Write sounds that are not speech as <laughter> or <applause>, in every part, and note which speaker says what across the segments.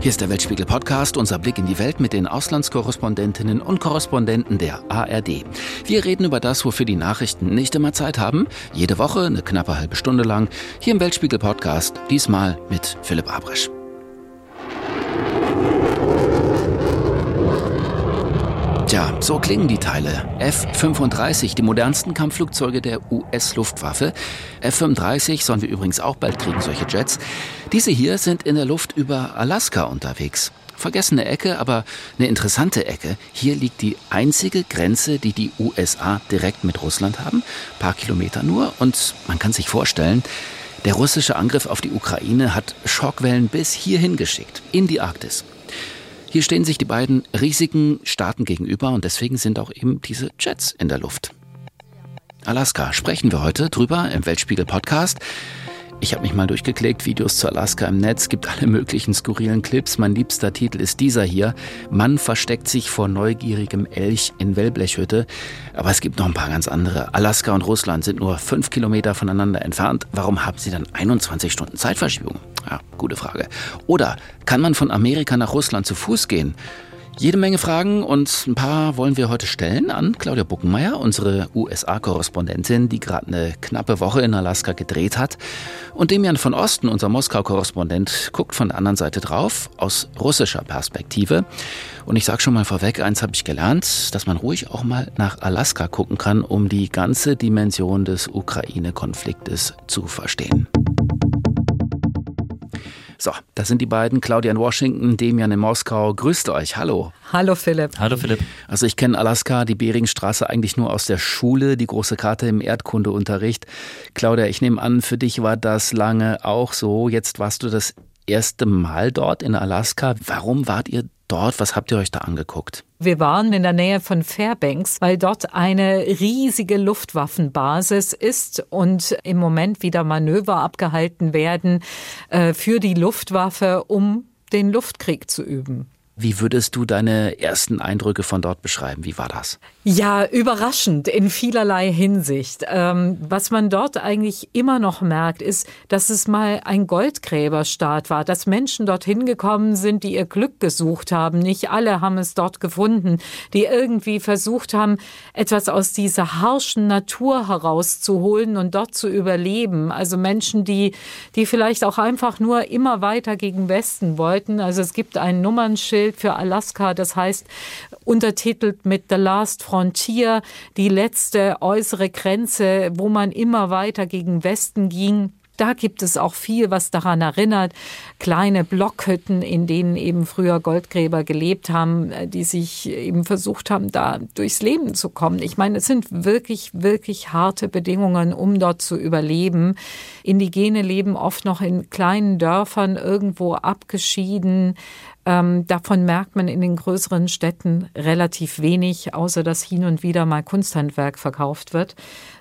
Speaker 1: Hier ist der Weltspiegel Podcast, unser Blick in die Welt mit den Auslandskorrespondentinnen und Korrespondenten der ARD. Wir reden über das, wofür die Nachrichten nicht immer Zeit haben. Jede Woche eine knappe halbe Stunde lang. Hier im Weltspiegel Podcast, diesmal mit Philipp Abrisch. Tja, so klingen die Teile. F-35, die modernsten Kampfflugzeuge der US-Luftwaffe. F-35 sollen wir übrigens auch bald kriegen, solche Jets. Diese hier sind in der Luft über Alaska unterwegs. Vergessene Ecke, aber eine interessante Ecke. Hier liegt die einzige Grenze, die die USA direkt mit Russland haben. Ein paar Kilometer nur. Und man kann sich vorstellen, der russische Angriff auf die Ukraine hat Schockwellen bis hierhin geschickt, in die Arktis. Hier stehen sich die beiden riesigen Staaten gegenüber und deswegen sind auch eben diese Jets in der Luft. Alaska sprechen wir heute drüber im Weltspiegel Podcast. Ich habe mich mal durchgeklickt, Videos zu Alaska im Netz, gibt alle möglichen skurrilen Clips. Mein liebster Titel ist dieser hier. Mann versteckt sich vor neugierigem Elch in Wellblechhütte. Aber es gibt noch ein paar ganz andere. Alaska und Russland sind nur fünf Kilometer voneinander entfernt. Warum haben sie dann 21 Stunden Zeitverschiebung? Ja, gute Frage. Oder kann man von Amerika nach Russland zu Fuß gehen? Jede Menge Fragen und ein paar wollen wir heute stellen an Claudia Buckenmeier, unsere USA-Korrespondentin, die gerade eine knappe Woche in Alaska gedreht hat. Und Demian von Osten, unser Moskau-Korrespondent, guckt von der anderen Seite drauf, aus russischer Perspektive. Und ich sage schon mal vorweg, eins habe ich gelernt, dass man ruhig auch mal nach Alaska gucken kann, um die ganze Dimension des Ukraine-Konfliktes zu verstehen. So, das sind die beiden, Claudia in Washington, Demian in Moskau. Grüßt euch, hallo.
Speaker 2: Hallo Philipp.
Speaker 3: Hallo Philipp.
Speaker 1: Also ich kenne Alaska, die Beringstraße eigentlich nur aus der Schule, die große Karte im Erdkundeunterricht. Claudia, ich nehme an, für dich war das lange auch so. Jetzt warst du das erste Mal dort in Alaska. Warum wart ihr dort? Was habt ihr euch da angeguckt?
Speaker 2: Wir waren in der Nähe von Fairbanks, weil dort eine riesige Luftwaffenbasis ist und im Moment wieder Manöver abgehalten werden äh, für die Luftwaffe, um den Luftkrieg zu üben.
Speaker 1: Wie würdest du deine ersten Eindrücke von dort beschreiben? Wie war das?
Speaker 2: Ja, überraschend in vielerlei Hinsicht. Ähm, was man dort eigentlich immer noch merkt, ist, dass es mal ein Goldgräberstaat war, dass Menschen dorthin gekommen sind, die ihr Glück gesucht haben. Nicht alle haben es dort gefunden, die irgendwie versucht haben, etwas aus dieser harschen Natur herauszuholen und dort zu überleben. Also Menschen, die, die vielleicht auch einfach nur immer weiter gegen Westen wollten. Also es gibt ein Nummernschild, Bild für Alaska. Das heißt, untertitelt mit The Last Frontier, die letzte äußere Grenze, wo man immer weiter gegen Westen ging. Da gibt es auch viel, was daran erinnert. Kleine Blockhütten, in denen eben früher Goldgräber gelebt haben, äh, die sich eben versucht haben, da durchs Leben zu kommen. Ich meine, es sind wirklich, wirklich harte Bedingungen, um dort zu überleben. Indigene leben oft noch in kleinen Dörfern irgendwo abgeschieden. Ähm, davon merkt man in den größeren Städten relativ wenig, außer dass hin und wieder mal Kunsthandwerk verkauft wird.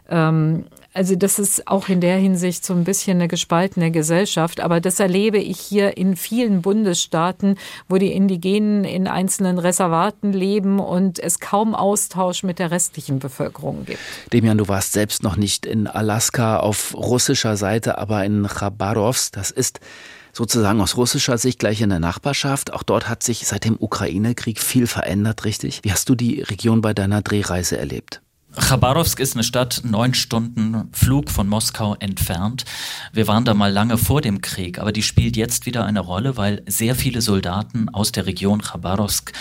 Speaker 2: Ähm, also das ist auch in der Hinsicht so ein bisschen eine gespaltene Gesellschaft. Aber das erlebe ich hier in vielen Bundesstaaten, wo die Indigenen in einzelnen Reservaten leben und es kaum Austausch mit der restlichen Bevölkerung gibt.
Speaker 1: Demian, du warst selbst noch nicht in Alaska auf russischer Seite, aber in Chabarovsk. Das ist sozusagen aus russischer Sicht gleich in der Nachbarschaft. Auch dort hat sich seit dem Ukraine-Krieg viel verändert, richtig? Wie hast du die Region bei deiner Drehreise erlebt?
Speaker 3: Chabarovsk ist eine Stadt neun Stunden Flug von Moskau entfernt. Wir waren da mal lange vor dem Krieg, aber die spielt jetzt wieder eine Rolle, weil sehr viele Soldaten aus der Region Chabarovsk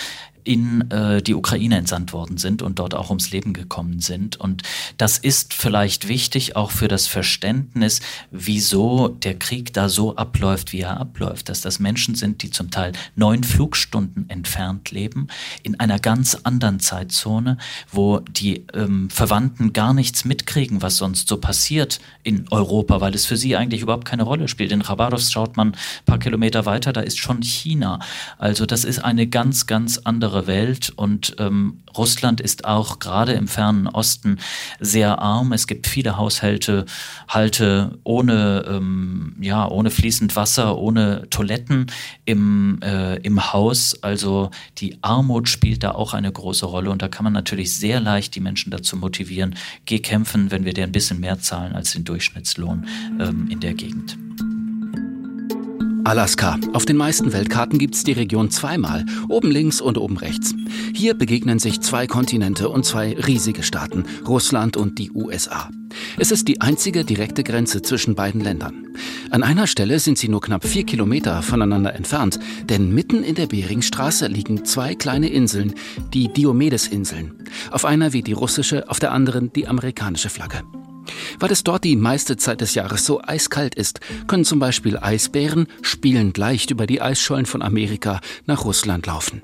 Speaker 3: in äh, die Ukraine entsandt worden sind und dort auch ums Leben gekommen sind. Und das ist vielleicht wichtig auch für das Verständnis, wieso der Krieg da so abläuft, wie er abläuft. Dass das Menschen sind, die zum Teil neun Flugstunden entfernt leben, in einer ganz anderen Zeitzone, wo die ähm, Verwandten gar nichts mitkriegen, was sonst so passiert in Europa, weil es für sie eigentlich überhaupt keine Rolle spielt. In Khabarovsk schaut man ein paar Kilometer weiter, da ist schon China. Also das ist eine ganz, ganz andere andere Welt und ähm, Russland ist auch gerade im fernen Osten sehr arm. Es gibt viele Haushalte Halte ohne, ähm, ja, ohne fließend Wasser, ohne Toiletten im, äh, im Haus. Also die Armut spielt da auch eine große Rolle und da kann man natürlich sehr leicht die Menschen dazu motivieren, geh kämpfen, wenn wir dir ein bisschen mehr zahlen als den Durchschnittslohn ähm, in der Gegend.
Speaker 1: Alaska. Auf den meisten Weltkarten gibt es die Region zweimal, oben links und oben rechts. Hier begegnen sich zwei Kontinente und zwei riesige Staaten, Russland und die USA. Es ist die einzige direkte Grenze zwischen beiden Ländern. An einer Stelle sind sie nur knapp vier Kilometer voneinander entfernt, denn mitten in der Beringstraße liegen zwei kleine Inseln, die Diomedes-Inseln. Auf einer wie die russische, auf der anderen die amerikanische Flagge. Weil es dort die meiste Zeit des Jahres so eiskalt ist, können zum Beispiel Eisbären spielend leicht über die Eisschollen von Amerika nach Russland laufen.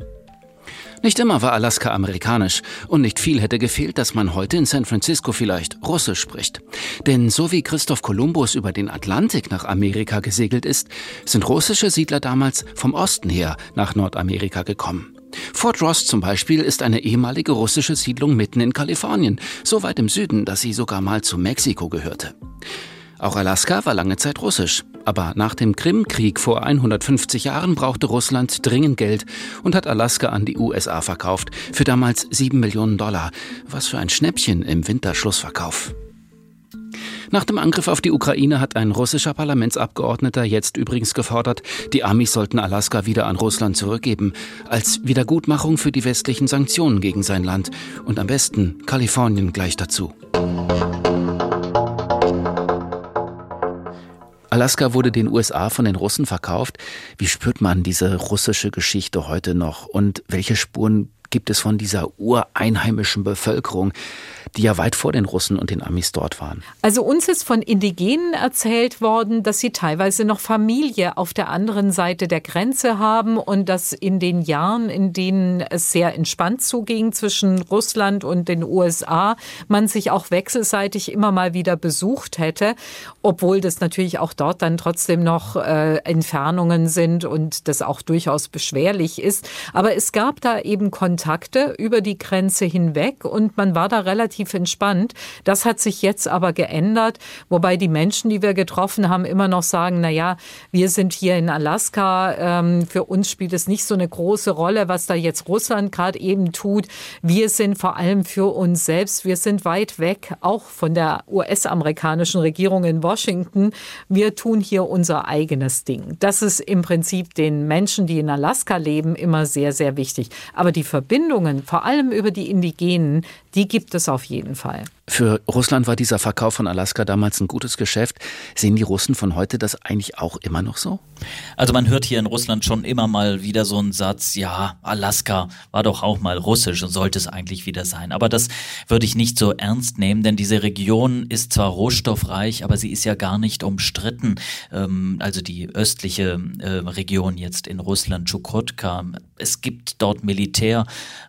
Speaker 1: Nicht immer war Alaska amerikanisch und nicht viel hätte gefehlt, dass man heute in San Francisco vielleicht Russisch spricht. Denn so wie Christoph Kolumbus über den Atlantik nach Amerika gesegelt ist, sind russische Siedler damals vom Osten her nach Nordamerika gekommen. Fort Ross zum Beispiel ist eine ehemalige russische Siedlung mitten in Kalifornien, so weit im Süden, dass sie sogar mal zu Mexiko gehörte. Auch Alaska war lange Zeit russisch. Aber nach dem Krimkrieg vor 150 Jahren brauchte Russland dringend Geld und hat Alaska an die USA verkauft. Für damals 7 Millionen Dollar. Was für ein Schnäppchen im Winterschlussverkauf. Nach dem Angriff auf die Ukraine hat ein russischer Parlamentsabgeordneter jetzt übrigens gefordert, die Amis sollten Alaska wieder an Russland zurückgeben, als Wiedergutmachung für die westlichen Sanktionen gegen sein Land und am besten Kalifornien gleich dazu. Alaska wurde den USA von den Russen verkauft. Wie spürt man diese russische Geschichte heute noch? Und welche Spuren gibt es von dieser ureinheimischen Bevölkerung, die ja weit vor den Russen und den Amis dort waren.
Speaker 2: Also uns ist von Indigenen erzählt worden, dass sie teilweise noch Familie auf der anderen Seite der Grenze haben und dass in den Jahren, in denen es sehr entspannt zuging zwischen Russland und den USA, man sich auch wechselseitig immer mal wieder besucht hätte, obwohl das natürlich auch dort dann trotzdem noch äh, Entfernungen sind und das auch durchaus beschwerlich ist. Aber es gab da eben Kontakte über die Grenze hinweg und man war da relativ entspannt. Das hat sich jetzt aber geändert, wobei die Menschen, die wir getroffen haben, immer noch sagen, na ja, wir sind hier in Alaska, ähm, für uns spielt es nicht so eine große Rolle, was da jetzt Russland gerade eben tut. Wir sind vor allem für uns selbst, wir sind weit weg, auch von der US-amerikanischen Regierung in Washington. Wir tun hier unser eigenes Ding. Das ist im Prinzip den Menschen, die in Alaska leben, immer sehr, sehr wichtig. Aber die Verbindungen, vor allem über die Indigenen, die gibt es auf jeden Fall.
Speaker 1: Für Russland war dieser Verkauf von Alaska damals ein gutes Geschäft. Sehen die Russen von heute das eigentlich auch immer noch so?
Speaker 3: Also man hört hier in Russland schon immer mal wieder so einen Satz, ja, Alaska war doch auch mal russisch und sollte es eigentlich wieder sein. Aber das würde ich nicht so ernst nehmen, denn diese Region ist zwar rohstoffreich, aber sie ist ja gar nicht umstritten. Ähm, also die östliche äh, Region jetzt in Russland, Chukotka. Es gibt dort Militär,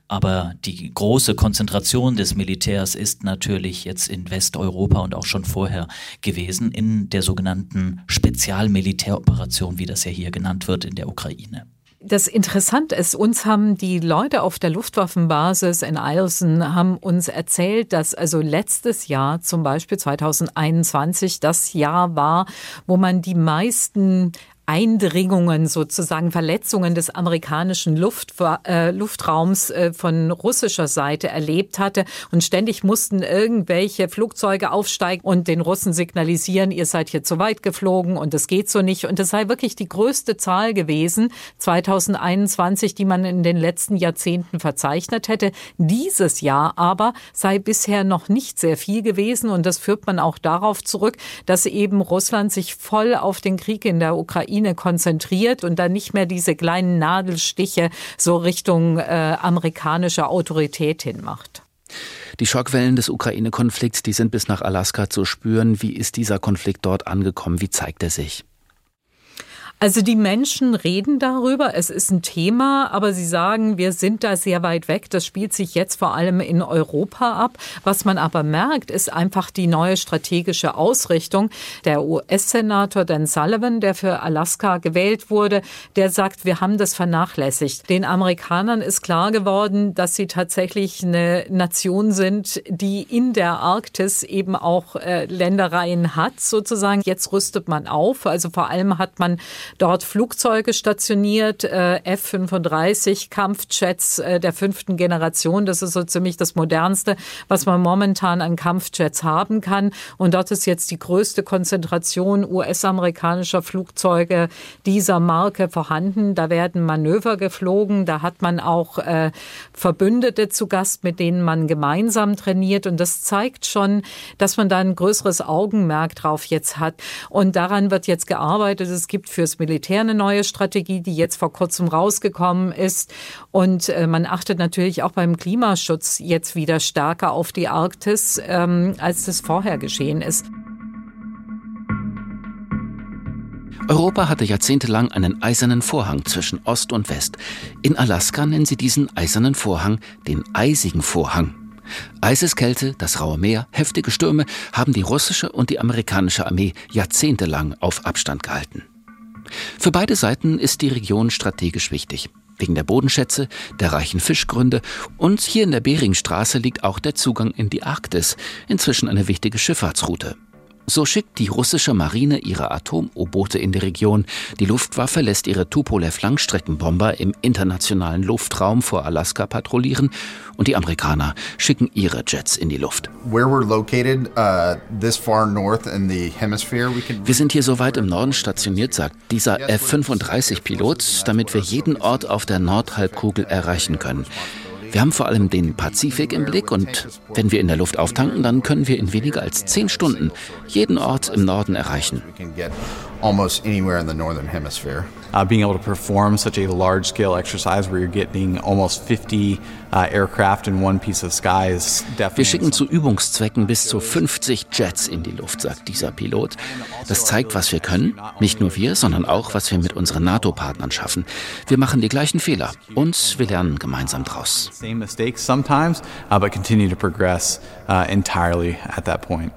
Speaker 3: aber die große Konzentration des Militärs ist natürlich jetzt in Westeuropa und auch schon vorher gewesen, in der sogenannten Spezialmilitäroperation, wie das ja hier genannt wird, in der Ukraine.
Speaker 2: Das Interessante ist, uns haben die Leute auf der Luftwaffenbasis in Eielson haben uns erzählt, dass also letztes Jahr, zum Beispiel 2021, das Jahr war, wo man die meisten Eindringungen, sozusagen Verletzungen des amerikanischen Luft, äh, Luftraums äh, von russischer Seite erlebt hatte. Und ständig mussten irgendwelche Flugzeuge aufsteigen und den Russen signalisieren, ihr seid hier zu weit geflogen und es geht so nicht. Und es sei wirklich die größte Zahl gewesen, 2021, die man in den letzten Jahrzehnten verzeichnet hätte. Dieses Jahr aber sei bisher noch nicht sehr viel gewesen. Und das führt man auch darauf zurück, dass eben Russland sich voll auf den Krieg in der Ukraine Ukraine konzentriert und dann nicht mehr diese kleinen Nadelstiche so Richtung äh, amerikanischer Autorität hinmacht.
Speaker 1: Die Schockwellen des Ukraine-Konflikts, die sind bis nach Alaska zu spüren. Wie ist dieser Konflikt dort angekommen? Wie zeigt er sich?
Speaker 2: Also die Menschen reden darüber, es ist ein Thema, aber sie sagen, wir sind da sehr weit weg. Das spielt sich jetzt vor allem in Europa ab. Was man aber merkt, ist einfach die neue strategische Ausrichtung. Der US-Senator Dan Sullivan, der für Alaska gewählt wurde, der sagt, wir haben das vernachlässigt. Den Amerikanern ist klar geworden, dass sie tatsächlich eine Nation sind, die in der Arktis eben auch äh, Ländereien hat, sozusagen. Jetzt rüstet man auf. Also vor allem hat man dort Flugzeuge stationiert, äh, F-35 Kampfjets äh, der fünften Generation. Das ist so ziemlich das modernste, was man momentan an Kampfjets haben kann. Und dort ist jetzt die größte Konzentration US-amerikanischer Flugzeuge dieser Marke vorhanden. Da werden Manöver geflogen. Da hat man auch äh, Verbündete zu Gast, mit denen man gemeinsam trainiert. Und das zeigt schon, dass man da ein größeres Augenmerk drauf jetzt hat. Und daran wird jetzt gearbeitet. Es gibt fürs Militär eine neue Strategie, die jetzt vor kurzem rausgekommen ist. Und äh, man achtet natürlich auch beim Klimaschutz jetzt wieder stärker auf die Arktis, ähm, als das vorher geschehen ist.
Speaker 1: Europa hatte jahrzehntelang einen eisernen Vorhang zwischen Ost und West. In Alaska nennen sie diesen eisernen Vorhang den eisigen Vorhang. Eiseskälte, das raue Meer, heftige Stürme haben die russische und die amerikanische Armee jahrzehntelang auf Abstand gehalten. Für beide Seiten ist die Region strategisch wichtig. Wegen der Bodenschätze, der reichen Fischgründe und hier in der Beringstraße liegt auch der Zugang in die Arktis, inzwischen eine wichtige Schifffahrtsroute. So schickt die russische Marine ihre Atom-U-Boote in die Region. Die Luftwaffe lässt ihre Tupolev-Langstreckenbomber im internationalen Luftraum vor Alaska patrouillieren und die Amerikaner schicken ihre Jets in die Luft. Uh, wir sind hier so weit im Norden stationiert, sagt dieser F-35-Pilot, damit wir jeden Ort auf der Nordhalbkugel erreichen können. Wir haben vor allem den Pazifik im Blick und wenn wir in der Luft auftanken, dann können wir in weniger als zehn Stunden jeden Ort im Norden erreichen. almost anywhere in the northern hemisphere. Uh, being able to perform such a large scale exercise where you're getting almost 50 uh, aircraft in one piece of sky is definitely. Wir schicken zu Übungszwecken bis zu 50 Jets in die Luft, sagt dieser Pilot. Das zeigt, was wir können. Nicht nur wir, sondern auch, was wir mit unseren NATO-Partnern schaffen. Wir machen die gleichen Fehler und wir lernen gemeinsam draus. Same mistakes sometimes, uh, but continue to progress uh, entirely at that point.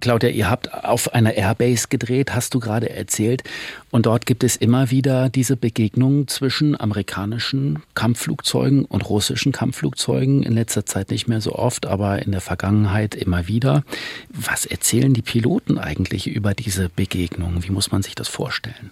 Speaker 1: Claudia, ihr habt auf einer Airbase gedreht, hast du gerade erzählt. Und dort gibt es immer wieder diese Begegnungen zwischen amerikanischen Kampfflugzeugen und russischen Kampfflugzeugen. In letzter Zeit nicht mehr so oft, aber in der Vergangenheit immer wieder. Was erzählen die Piloten eigentlich über diese Begegnungen? Wie muss man sich das vorstellen?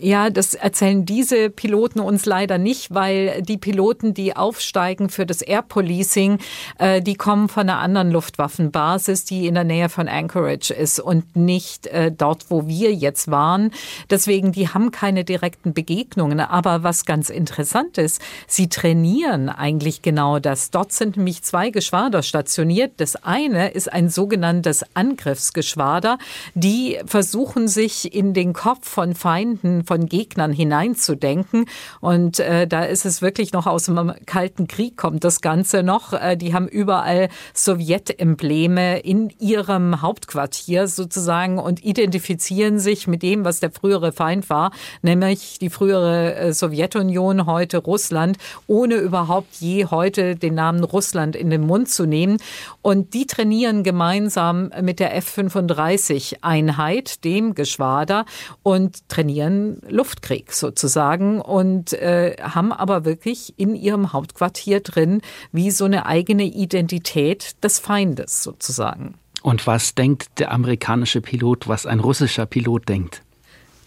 Speaker 2: Ja, das erzählen diese Piloten uns leider nicht, weil die Piloten, die aufsteigen für das Air Policing, äh, die kommen von einer anderen Luftwaffenbasis, die in der Nähe von Anchorage ist und nicht äh, dort, wo wir jetzt waren. Deswegen, die haben keine direkten Begegnungen. Aber was ganz interessant ist, sie trainieren eigentlich genau das. Dort sind nämlich zwei Geschwader stationiert. Das eine ist ein sogenanntes Angriffsgeschwader. Die versuchen sich in den Kopf von Feinden von Gegnern hineinzudenken. Und äh, da ist es wirklich noch aus dem Kalten Krieg kommt das Ganze noch. Äh, die haben überall Sowjetembleme in ihrem Hauptquartier sozusagen und identifizieren sich mit dem, was der frühere Feind war, nämlich die frühere äh, Sowjetunion, heute Russland, ohne überhaupt je heute den Namen Russland in den Mund zu nehmen. Und die trainieren gemeinsam mit der F-35-Einheit, dem Geschwader, und trainieren Luftkrieg sozusagen und äh, haben aber wirklich in ihrem Hauptquartier drin wie so eine eigene Identität des Feindes sozusagen.
Speaker 1: Und was denkt der amerikanische Pilot, was ein russischer Pilot denkt?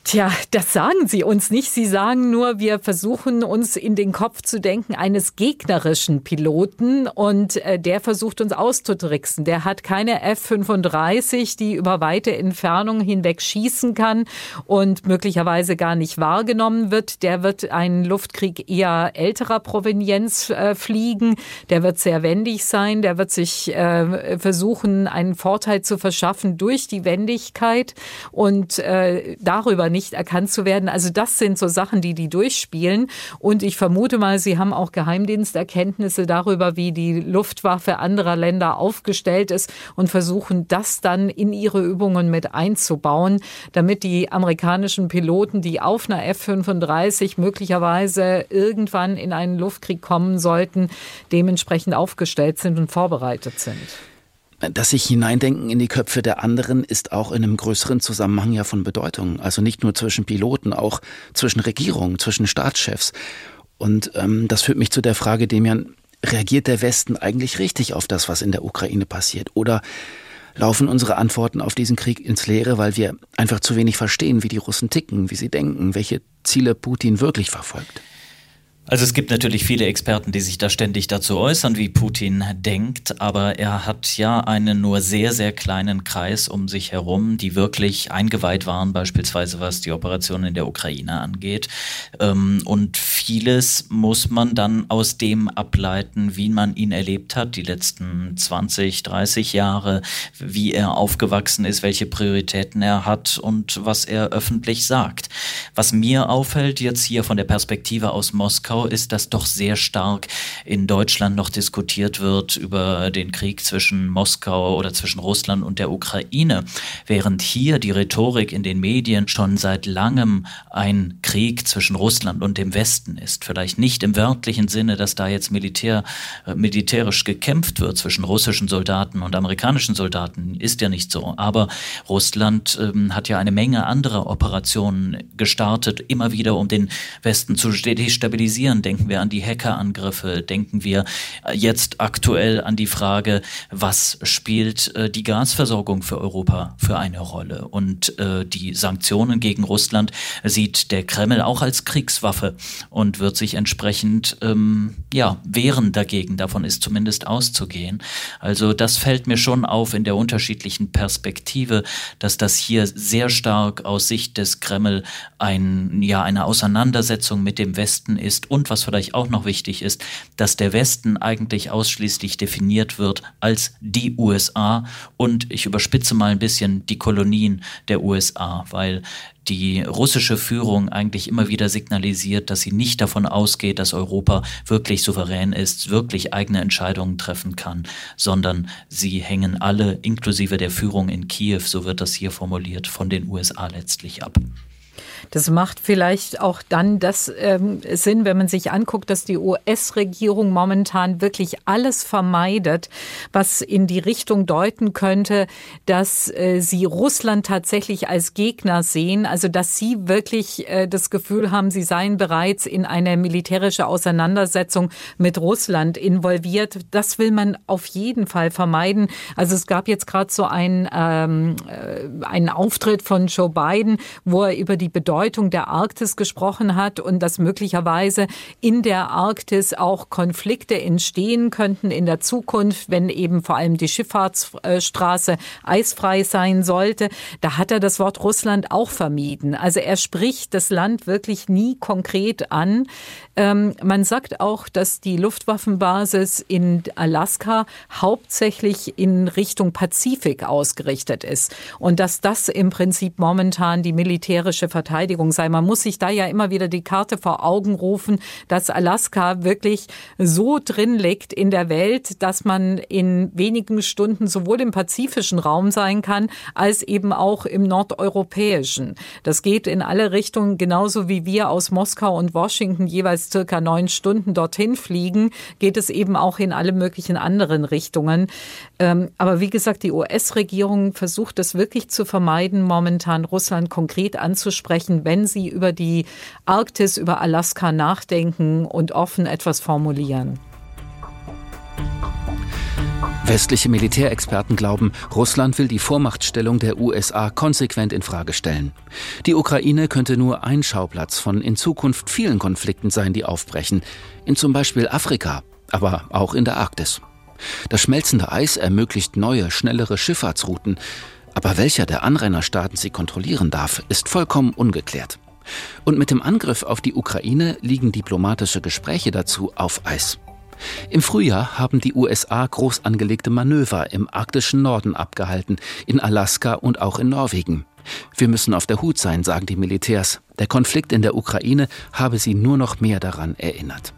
Speaker 2: Tja, das sagen sie uns nicht. Sie sagen nur, wir versuchen uns in den Kopf zu denken eines gegnerischen Piloten und äh, der versucht uns auszutricksen. Der hat keine F-35, die über weite Entfernungen hinweg schießen kann und möglicherweise gar nicht wahrgenommen wird. Der wird einen Luftkrieg eher älterer Provenienz äh, fliegen. Der wird sehr wendig sein. Der wird sich äh, versuchen, einen Vorteil zu verschaffen durch die Wendigkeit und äh, darüber nicht nicht erkannt zu werden. Also das sind so Sachen, die die durchspielen. Und ich vermute mal, sie haben auch Geheimdiensterkenntnisse darüber, wie die Luftwaffe anderer Länder aufgestellt ist und versuchen das dann in ihre Übungen mit einzubauen, damit die amerikanischen Piloten, die auf einer F-35 möglicherweise irgendwann in einen Luftkrieg kommen sollten, dementsprechend aufgestellt sind und vorbereitet sind.
Speaker 1: Das sich hineindenken in die Köpfe der anderen ist auch in einem größeren Zusammenhang ja von Bedeutung. Also nicht nur zwischen Piloten, auch zwischen Regierungen, zwischen Staatschefs. Und ähm, das führt mich zu der Frage, Demian, reagiert der Westen eigentlich richtig auf das, was in der Ukraine passiert? Oder Laufen unsere Antworten auf diesen Krieg ins Leere, weil wir einfach zu wenig verstehen, wie die Russen ticken, wie sie denken, welche Ziele Putin wirklich verfolgt?
Speaker 3: Also es gibt natürlich viele Experten, die sich da ständig dazu äußern, wie Putin denkt, aber er hat ja einen nur sehr, sehr kleinen Kreis um sich herum, die wirklich eingeweiht waren, beispielsweise was die Operation in der Ukraine angeht. Ähm, und vieles muss man dann aus dem ableiten, wie man ihn erlebt hat, die letzten 20, 30 Jahre, wie er aufgewachsen ist, welche Prioritäten er hat und was er öffentlich sagt. Was mir auffällt jetzt hier von der Perspektive aus Moskau, Moskau ist, dass doch sehr stark in Deutschland noch diskutiert wird über den Krieg zwischen Moskau oder zwischen Russland und der Ukraine, während hier die Rhetorik in den Medien schon seit langem ein Krieg zwischen Russland und dem Westen ist. Vielleicht nicht im wörtlichen Sinne, dass da jetzt Militär, äh, militärisch gekämpft wird zwischen russischen Soldaten und amerikanischen Soldaten, ist ja nicht so. Aber Russland ähm, hat ja eine Menge anderer Operationen gestartet, immer wieder um den Westen zu destabilisieren passieren. Denken wir an die Hackerangriffe, denken wir äh, jetzt aktuell an die Frage, was spielt äh, die Gasversorgung für Europa für eine Rolle? Und äh, die Sanktionen gegen Russland sieht der Kreml auch als Kriegswaffe und wird sich entsprechend ähm, ja, wehren dagegen. Davon ist zumindest auszugehen. Also das fällt mir schon auf in der unterschiedlichen Perspektive, dass das hier sehr stark aus Sicht des Kreml ein, ja, eine Auseinandersetzung mit dem Westen ist und was vielleicht auch noch wichtig ist, dass der Westen eigentlich ausschließlich definiert wird als die USA und ich überspitze mal ein bisschen die Kolonien der USA, weil die russische Führung eigentlich immer wieder signalisiert, dass sie nicht davon ausgeht, dass Europa wirklich souverän ist, wirklich eigene Entscheidungen treffen kann, sondern sie hängen alle, inklusive der Führung in Kiew, so wird das hier formuliert, von den USA letztlich ab.
Speaker 2: Das macht vielleicht auch dann das ähm, Sinn, wenn man sich anguckt, dass die US-Regierung momentan wirklich alles vermeidet, was in die Richtung deuten könnte, dass äh, sie Russland tatsächlich als Gegner sehen, also dass sie wirklich äh, das Gefühl haben, sie seien bereits in eine militärische Auseinandersetzung mit Russland involviert. Das will man auf jeden Fall vermeiden. Also es gab jetzt gerade so einen, ähm, äh, einen Auftritt von Joe Biden, wo er über die Bedeutung Bedeutung der Arktis gesprochen hat und dass möglicherweise in der Arktis auch Konflikte entstehen könnten in der Zukunft, wenn eben vor allem die Schifffahrtsstraße eisfrei sein sollte. Da hat er das Wort Russland auch vermieden. Also er spricht das Land wirklich nie konkret an. Ähm, man sagt auch, dass die Luftwaffenbasis in Alaska hauptsächlich in Richtung Pazifik ausgerichtet ist und dass das im Prinzip momentan die militärische Verteidigung Verteidigung sei. Man muss sich da ja immer wieder die Karte vor Augen rufen, dass Alaska wirklich so drin liegt in der Welt, dass man in wenigen Stunden sowohl im pazifischen Raum sein kann, als eben auch im nordeuropäischen. Das geht in alle Richtungen, genauso wie wir aus Moskau und Washington jeweils circa neun Stunden dorthin fliegen, geht es eben auch in alle möglichen anderen Richtungen. Ähm, aber wie gesagt, die US-Regierung versucht es wirklich zu vermeiden, momentan Russland konkret anzusprechen, wenn Sie über die Arktis, über Alaska nachdenken und offen etwas formulieren?
Speaker 1: Westliche Militärexperten glauben, Russland will die Vormachtstellung der USA konsequent in Frage stellen. Die Ukraine könnte nur ein Schauplatz von in Zukunft vielen Konflikten sein, die aufbrechen, in zum Beispiel Afrika, aber auch in der Arktis. Das schmelzende Eis ermöglicht neue, schnellere Schifffahrtsrouten, aber welcher der Anrainerstaaten sie kontrollieren darf, ist vollkommen ungeklärt. Und mit dem Angriff auf die Ukraine liegen diplomatische Gespräche dazu auf Eis. Im Frühjahr haben die USA groß angelegte Manöver im arktischen Norden abgehalten, in Alaska und auch in Norwegen. Wir müssen auf der Hut sein, sagen die Militärs. Der Konflikt in der Ukraine habe sie nur noch mehr daran erinnert.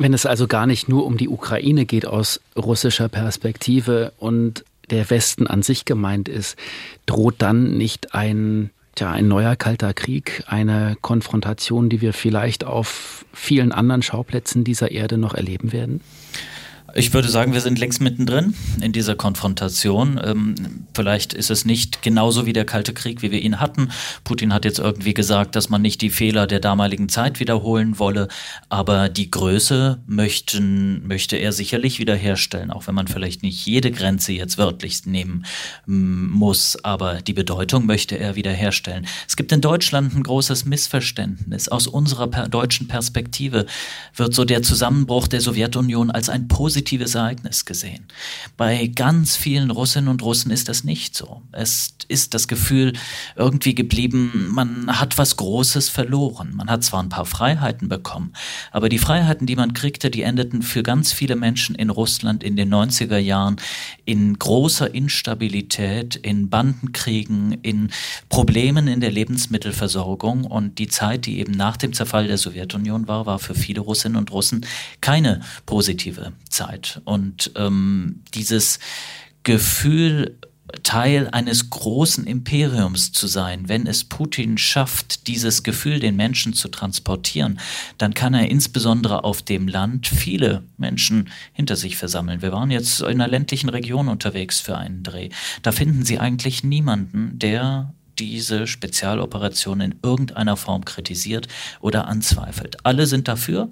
Speaker 1: Wenn es also gar nicht nur um die Ukraine geht aus russischer Perspektive und der Westen an sich gemeint ist, droht dann nicht ein, tja, ein neuer kalter Krieg, eine Konfrontation, die wir vielleicht auf vielen anderen Schauplätzen dieser Erde noch erleben werden?
Speaker 3: Ich würde sagen, wir sind längst mittendrin in dieser Konfrontation. Ähm, vielleicht ist es nicht genauso wie der Kalte Krieg, wie wir ihn hatten. Putin hat jetzt irgendwie gesagt, dass man nicht die Fehler der damaligen Zeit wiederholen wolle, aber die Größe möchten, möchte er sicherlich wiederherstellen, auch wenn man vielleicht nicht jede Grenze jetzt wörtlich nehmen muss, aber die Bedeutung möchte er wiederherstellen. Es gibt in Deutschland ein großes Missverständnis. Aus unserer deutschen Perspektive wird so der Zusammenbruch der Sowjetunion als ein positives positives Ereignis gesehen. Bei ganz vielen Russinnen und Russen ist das nicht so. Es ist das Gefühl irgendwie geblieben, man hat was Großes verloren. Man hat zwar ein paar Freiheiten bekommen, aber die Freiheiten, die man kriegte, die endeten für ganz viele Menschen in Russland in den 90er Jahren in großer Instabilität, in Bandenkriegen, in Problemen in der Lebensmittelversorgung. Und die Zeit, die eben nach dem Zerfall der Sowjetunion war, war für viele Russinnen und Russen keine positive Zeit. Zeit. Und ähm, dieses Gefühl, Teil eines großen Imperiums zu sein. Wenn es Putin schafft, dieses Gefühl den Menschen zu transportieren, dann kann er insbesondere auf dem Land viele Menschen hinter sich versammeln. Wir waren jetzt in einer ländlichen Region unterwegs für einen Dreh. Da finden Sie eigentlich niemanden, der diese Spezialoperation in irgendeiner Form kritisiert oder anzweifelt. Alle sind dafür,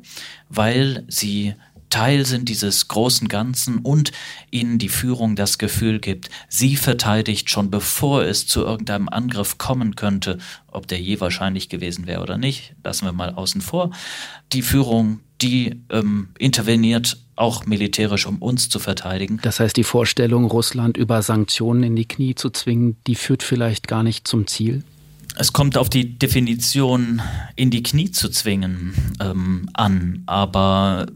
Speaker 3: weil sie Teil sind dieses großen Ganzen und ihnen die Führung das Gefühl gibt, sie verteidigt schon bevor es zu irgendeinem Angriff kommen könnte, ob der je wahrscheinlich gewesen wäre oder nicht, lassen wir mal außen vor. Die Führung, die ähm, interveniert auch militärisch, um uns zu verteidigen.
Speaker 1: Das heißt, die Vorstellung, Russland über Sanktionen in die Knie zu zwingen, die führt vielleicht gar nicht zum Ziel?
Speaker 3: Es kommt auf die Definition in die Knie zu zwingen ähm, an, aber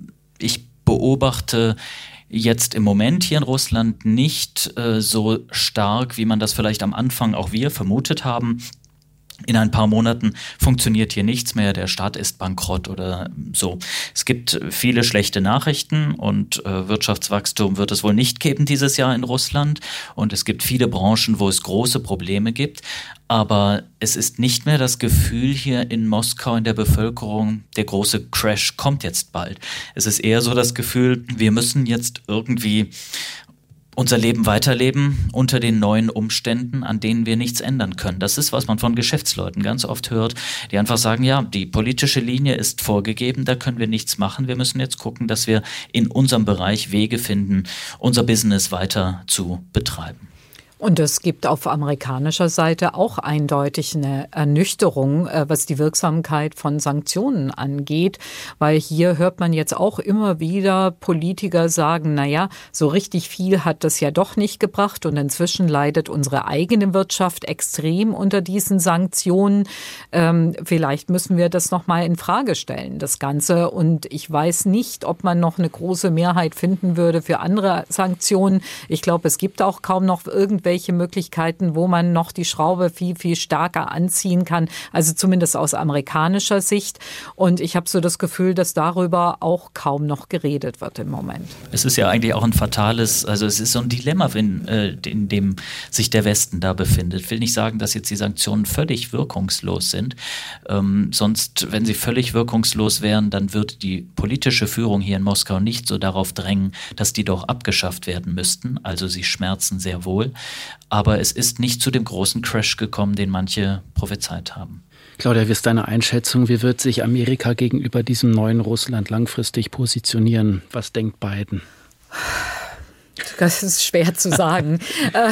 Speaker 3: ich beobachte jetzt im Moment hier in Russland nicht äh, so stark, wie man das vielleicht am Anfang auch wir vermutet haben. In ein paar Monaten funktioniert hier nichts mehr, der Staat ist bankrott oder so. Es gibt viele schlechte Nachrichten und äh, Wirtschaftswachstum wird es wohl nicht geben dieses Jahr in Russland und es gibt viele Branchen, wo es große Probleme gibt. Aber es ist nicht mehr das Gefühl hier in Moskau in der Bevölkerung, der große Crash kommt jetzt bald. Es ist eher so das Gefühl, wir müssen jetzt irgendwie unser Leben weiterleben unter den neuen Umständen, an denen wir nichts ändern können. Das ist, was man von Geschäftsleuten ganz oft hört, die einfach sagen, ja, die politische Linie ist vorgegeben, da können wir nichts machen. Wir müssen jetzt gucken, dass wir in unserem Bereich Wege finden, unser Business weiter zu betreiben.
Speaker 2: Und es gibt auf amerikanischer Seite auch eindeutig eine Ernüchterung, äh, was die Wirksamkeit von Sanktionen angeht, weil hier hört man jetzt auch immer wieder Politiker sagen, na ja, so richtig viel hat das ja doch nicht gebracht und inzwischen leidet unsere eigene Wirtschaft extrem unter diesen Sanktionen. Ähm, vielleicht müssen wir das noch mal in Frage stellen, das Ganze. Und ich weiß nicht, ob man noch eine große Mehrheit finden würde für andere Sanktionen. Ich glaube, es gibt auch kaum noch irgendwelche irgendwelche Möglichkeiten, wo man noch die Schraube viel, viel stärker anziehen kann. Also zumindest aus amerikanischer Sicht. Und ich habe so das Gefühl, dass darüber auch kaum noch geredet wird im Moment.
Speaker 3: Es ist ja eigentlich auch ein fatales, also es ist so ein Dilemma, in, äh, in dem sich der Westen da befindet. Ich will nicht sagen, dass jetzt die Sanktionen völlig wirkungslos sind. Ähm, sonst, wenn sie völlig wirkungslos wären, dann würde die politische Führung hier in Moskau nicht so darauf drängen, dass die doch abgeschafft werden müssten. Also sie schmerzen sehr wohl. Aber es ist nicht zu dem großen Crash gekommen, den manche prophezeit haben.
Speaker 1: Claudia, wie ist deine Einschätzung? Wie wird sich Amerika gegenüber diesem neuen Russland langfristig positionieren? Was denkt Biden?
Speaker 2: Das ist schwer zu sagen. <laughs> Äh,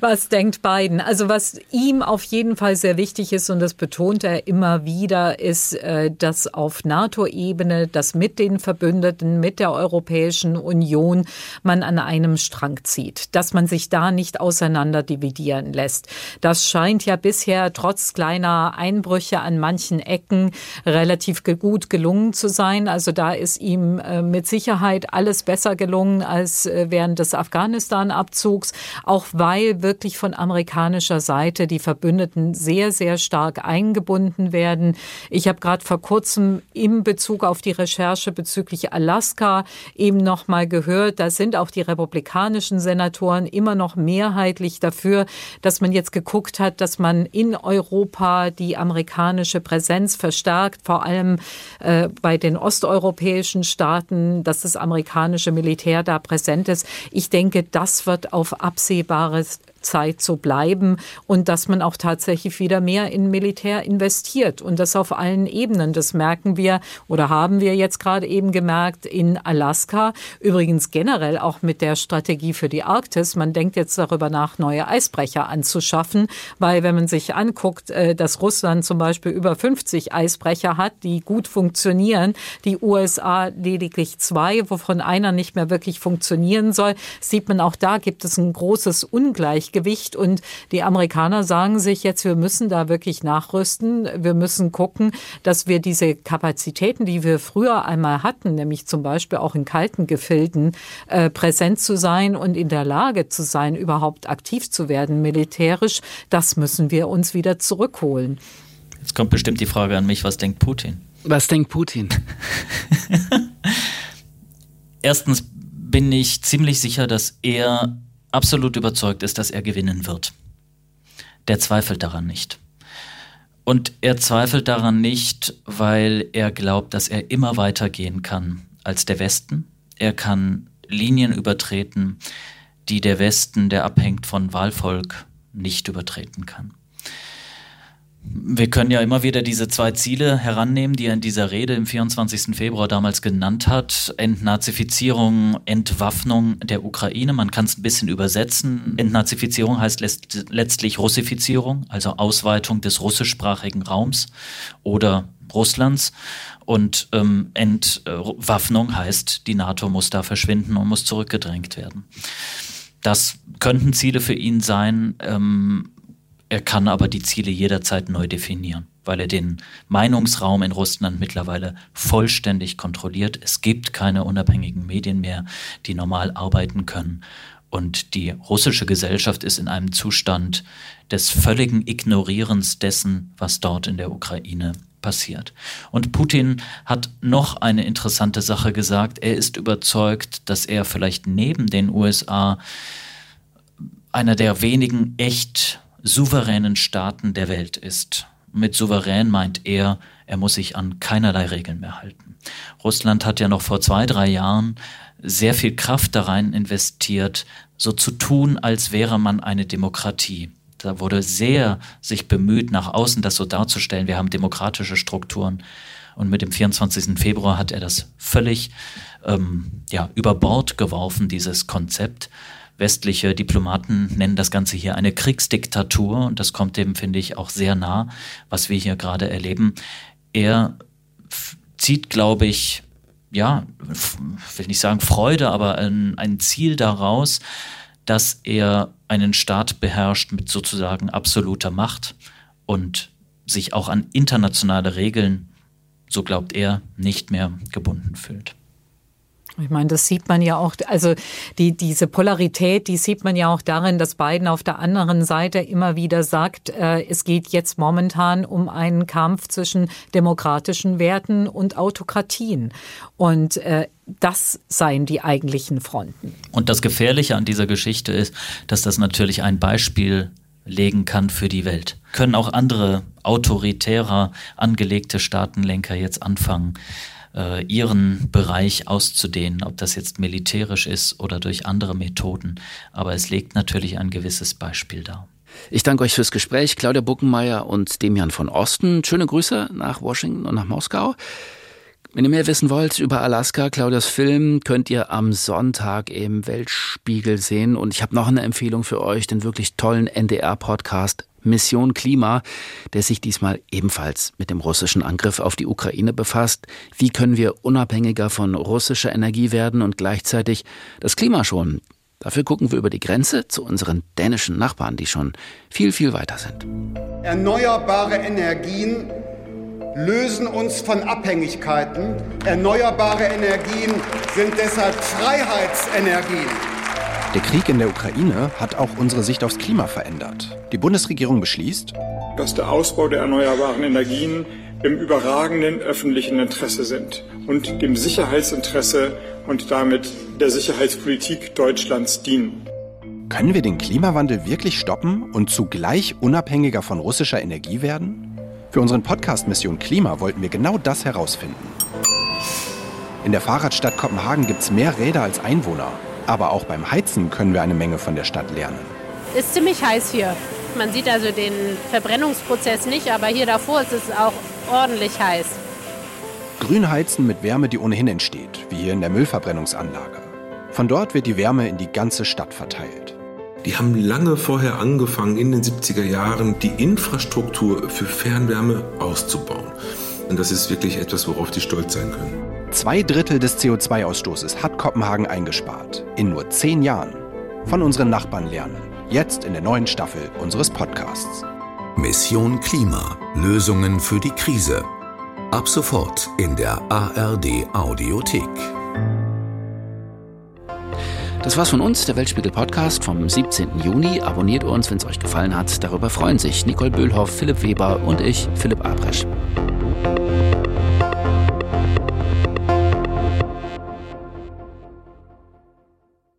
Speaker 2: was denkt Biden? Also was ihm auf jeden Fall sehr wichtig ist, und das betont er immer wieder, ist, äh, dass auf NATO-Ebene, dass mit den Verbündeten, mit der Europäischen Union man an einem Strang zieht, dass man sich da nicht auseinander dividieren lässt. Das scheint ja bisher trotz kleiner Einbrüche an manchen Ecken relativ gut gelungen zu sein. Also da ist ihm äh, mit Sicherheit alles besser gelungen als während Des Afghanistan-Abzugs, auch weil wirklich von amerikanischer Seite die Verbündeten sehr, sehr stark eingebunden werden. Ich habe gerade vor kurzem im Bezug auf die Recherche bezüglich Alaska eben noch mal gehört, da sind auch die republikanischen Senatoren immer noch mehrheitlich dafür, dass man jetzt geguckt hat, dass man in Europa die amerikanische Präsenz verstärkt, vor allem äh, bei den osteuropäischen Staaten, dass das amerikanische Militär da präsent ist. Ich denke, das wird auf absehbares Zeit so bleiben und dass man auch tatsächlich wieder mehr in Militär investiert und das auf allen Ebenen. Das merken wir oder haben wir jetzt gerade eben gemerkt in Alaska. Übrigens generell auch mit der Strategie für die Arktis. Man denkt jetzt darüber nach, neue Eisbrecher anzuschaffen, weil wenn man sich anguckt, äh, dass Russland zum Beispiel über 50 Eisbrecher hat, die gut funktionieren, die USA lediglich zwei, wovon einer nicht mehr wirklich funktionieren soll, sieht man auch da gibt es ein großes Ungleichgewicht Gleichgewicht. Und die Amerikaner sagen sich jetzt, wir müssen da wirklich nachrüsten. Wir müssen gucken, dass wir diese Kapazitäten, die wir früher einmal hatten, nämlich zum Beispiel auch in kalten Gefilden, äh, präsent zu sein und in der Lage zu sein, überhaupt aktiv zu werden militärisch, das müssen wir uns wieder zurückholen.
Speaker 3: Jetzt kommt bestimmt die Frage an mich, was denkt Putin?
Speaker 1: Was denkt Putin? <laughs> <laughs>
Speaker 3: Erstens bin ich ziemlich sicher, dass er absolut überzeugt ist, dass er gewinnen wird. Der zweifelt daran nicht. Und er zweifelt daran nicht, weil er glaubt, dass er immer weiter gehen kann als der Westen. Er kann Linien übertreten, die der Westen, der abhängt von Wahlvolk, nicht übertreten kann. Wir können ja immer wieder diese zwei Ziele herannehmen, die er in dieser Rede im 24. Februar damals genannt hat. Entnazifizierung, Entwaffnung der Ukraine. Man kann es ein bisschen übersetzen. Entnazifizierung heißt letztlich Russifizierung, also Ausweitung des russischsprachigen Raums oder Russlands. Und ähm, Entwaffnung heißt, die NATO muss da verschwinden und muss zurückgedrängt werden. Das könnten Ziele für ihn sein. Ähm, er kann aber die Ziele jederzeit neu definieren, weil er den Meinungsraum in Russland mittlerweile vollständig kontrolliert. Es gibt keine unabhängigen Medien mehr, die normal arbeiten können. Und die russische Gesellschaft ist in einem Zustand des völligen Ignorierens dessen, was dort in der Ukraine passiert. Und Putin hat noch eine interessante Sache gesagt. Er ist überzeugt, dass er vielleicht neben den USA einer der wenigen echt souveränen Staaten der Welt ist. Mit souverän meint er, er muss sich an keinerlei Regeln mehr halten. Russland hat ja noch vor zwei, drei Jahren sehr viel Kraft da rein investiert, so zu tun, als wäre man eine Demokratie. Da wurde sehr sich bemüht, nach außen das so darzustellen, wir haben demokratische Strukturen. Und mit dem 24. Februar hat er das völlig ähm, ja, über Bord geworfen, dieses Konzept. Westliche Diplomaten nennen das Ganze hier eine Kriegsdiktatur und das kommt dem, finde ich, auch sehr nah, was wir hier gerade erleben. Er zieht, glaube ich, ja, will nicht sagen Freude, aber ein, ein Ziel daraus, dass er einen Staat beherrscht mit sozusagen absoluter Macht und sich auch an internationale Regeln, so glaubt er, nicht mehr gebunden fühlt.
Speaker 2: Ich meine, das sieht man ja auch, also die, diese Polarität, die sieht man ja auch darin, dass Biden auf der anderen Seite immer wieder sagt, äh, es geht jetzt momentan um einen Kampf zwischen demokratischen Werten und Autokratien. Und äh, das seien die eigentlichen Fronten.
Speaker 3: Und das Gefährliche an dieser Geschichte ist, dass das natürlich ein Beispiel legen kann für die Welt. Können auch andere autoritärer angelegte Staatenlenker jetzt anfangen, äh, ihren Bereich auszudehnen, ob das jetzt militärisch ist oder durch andere Methoden. Aber es legt natürlich ein gewisses Beispiel dar.
Speaker 1: Ich danke euch fürs Gespräch, Claudia Buckenmeier und Demian von Osten. Schöne Grüße nach Washington und nach Moskau. Wenn ihr mehr wissen wollt über Alaska, Claudias Film, könnt ihr am Sonntag im Weltspiegel sehen. Und ich habe noch eine Empfehlung für euch, den wirklich tollen NDR-Podcast Mission Klima, der sich diesmal ebenfalls mit dem russischen Angriff auf die Ukraine befasst. Wie können wir unabhängiger von russischer Energie werden und gleichzeitig das Klima schonen? Dafür gucken wir über die Grenze zu unseren dänischen Nachbarn, die schon viel, viel weiter sind.
Speaker 4: Erneuerbare Energien lösen uns von Abhängigkeiten. Erneuerbare Energien sind deshalb Freiheitsenergien.
Speaker 5: Der Krieg in der Ukraine hat auch unsere Sicht aufs Klima verändert. Die Bundesregierung beschließt,
Speaker 6: dass der Ausbau der erneuerbaren Energien im überragenden öffentlichen Interesse sind und dem Sicherheitsinteresse und damit der Sicherheitspolitik Deutschlands dienen.
Speaker 5: Können wir den Klimawandel wirklich stoppen und zugleich unabhängiger von russischer Energie werden? Für unseren Podcast Mission Klima wollten wir genau das herausfinden. In der Fahrradstadt Kopenhagen gibt es mehr Räder als Einwohner. Aber auch beim Heizen können wir eine Menge von der Stadt lernen.
Speaker 7: Ist ziemlich heiß hier. Man sieht also den Verbrennungsprozess nicht, aber hier davor ist es auch ordentlich heiß.
Speaker 5: Grün heizen mit Wärme, die ohnehin entsteht, wie hier in der Müllverbrennungsanlage. Von dort wird die Wärme in die ganze Stadt verteilt.
Speaker 8: Die haben lange vorher angefangen, in den 70er Jahren die Infrastruktur für Fernwärme auszubauen. Und das ist wirklich etwas, worauf die stolz sein können.
Speaker 5: Zwei Drittel des CO2-Ausstoßes hat Kopenhagen eingespart. In nur zehn Jahren. Von unseren Nachbarn lernen. Jetzt in der neuen Staffel unseres Podcasts.
Speaker 9: Mission Klima. Lösungen für die Krise. Ab sofort in der ARD Audiothek.
Speaker 1: Das war's von uns, der Weltspiegel Podcast vom 17. Juni. Abonniert uns, wenn es euch gefallen hat. Darüber freuen sich Nicole Böhlhoff, Philipp Weber und ich, Philipp Abresch.